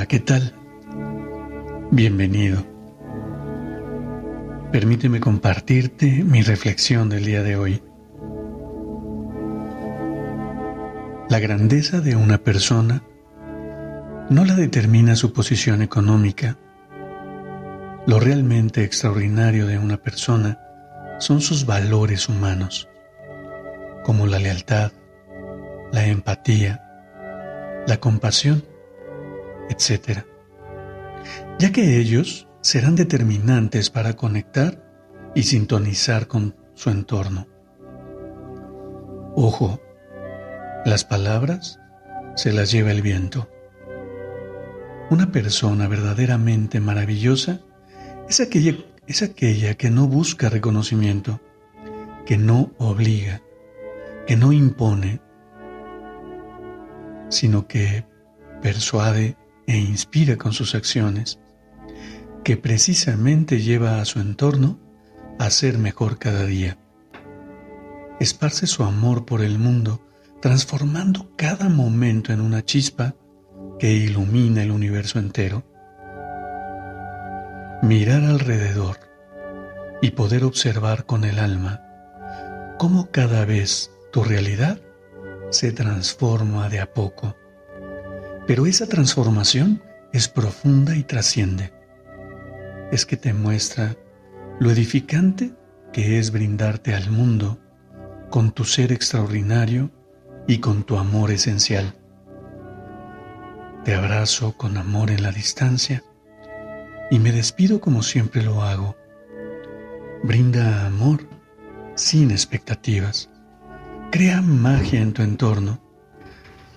Hola, ¿qué tal? Bienvenido. Permíteme compartirte mi reflexión del día de hoy. La grandeza de una persona no la determina su posición económica. Lo realmente extraordinario de una persona son sus valores humanos, como la lealtad, la empatía, la compasión etc. Ya que ellos serán determinantes para conectar y sintonizar con su entorno. Ojo, las palabras se las lleva el viento. Una persona verdaderamente maravillosa es aquella, es aquella que no busca reconocimiento, que no obliga, que no impone, sino que persuade e inspira con sus acciones, que precisamente lleva a su entorno a ser mejor cada día. Esparce su amor por el mundo, transformando cada momento en una chispa que ilumina el universo entero. Mirar alrededor y poder observar con el alma cómo cada vez tu realidad se transforma de a poco pero esa transformación es profunda y trasciende. Es que te muestra lo edificante que es brindarte al mundo con tu ser extraordinario y con tu amor esencial. Te abrazo con amor en la distancia y me despido como siempre lo hago. Brinda amor sin expectativas. Crea magia en tu entorno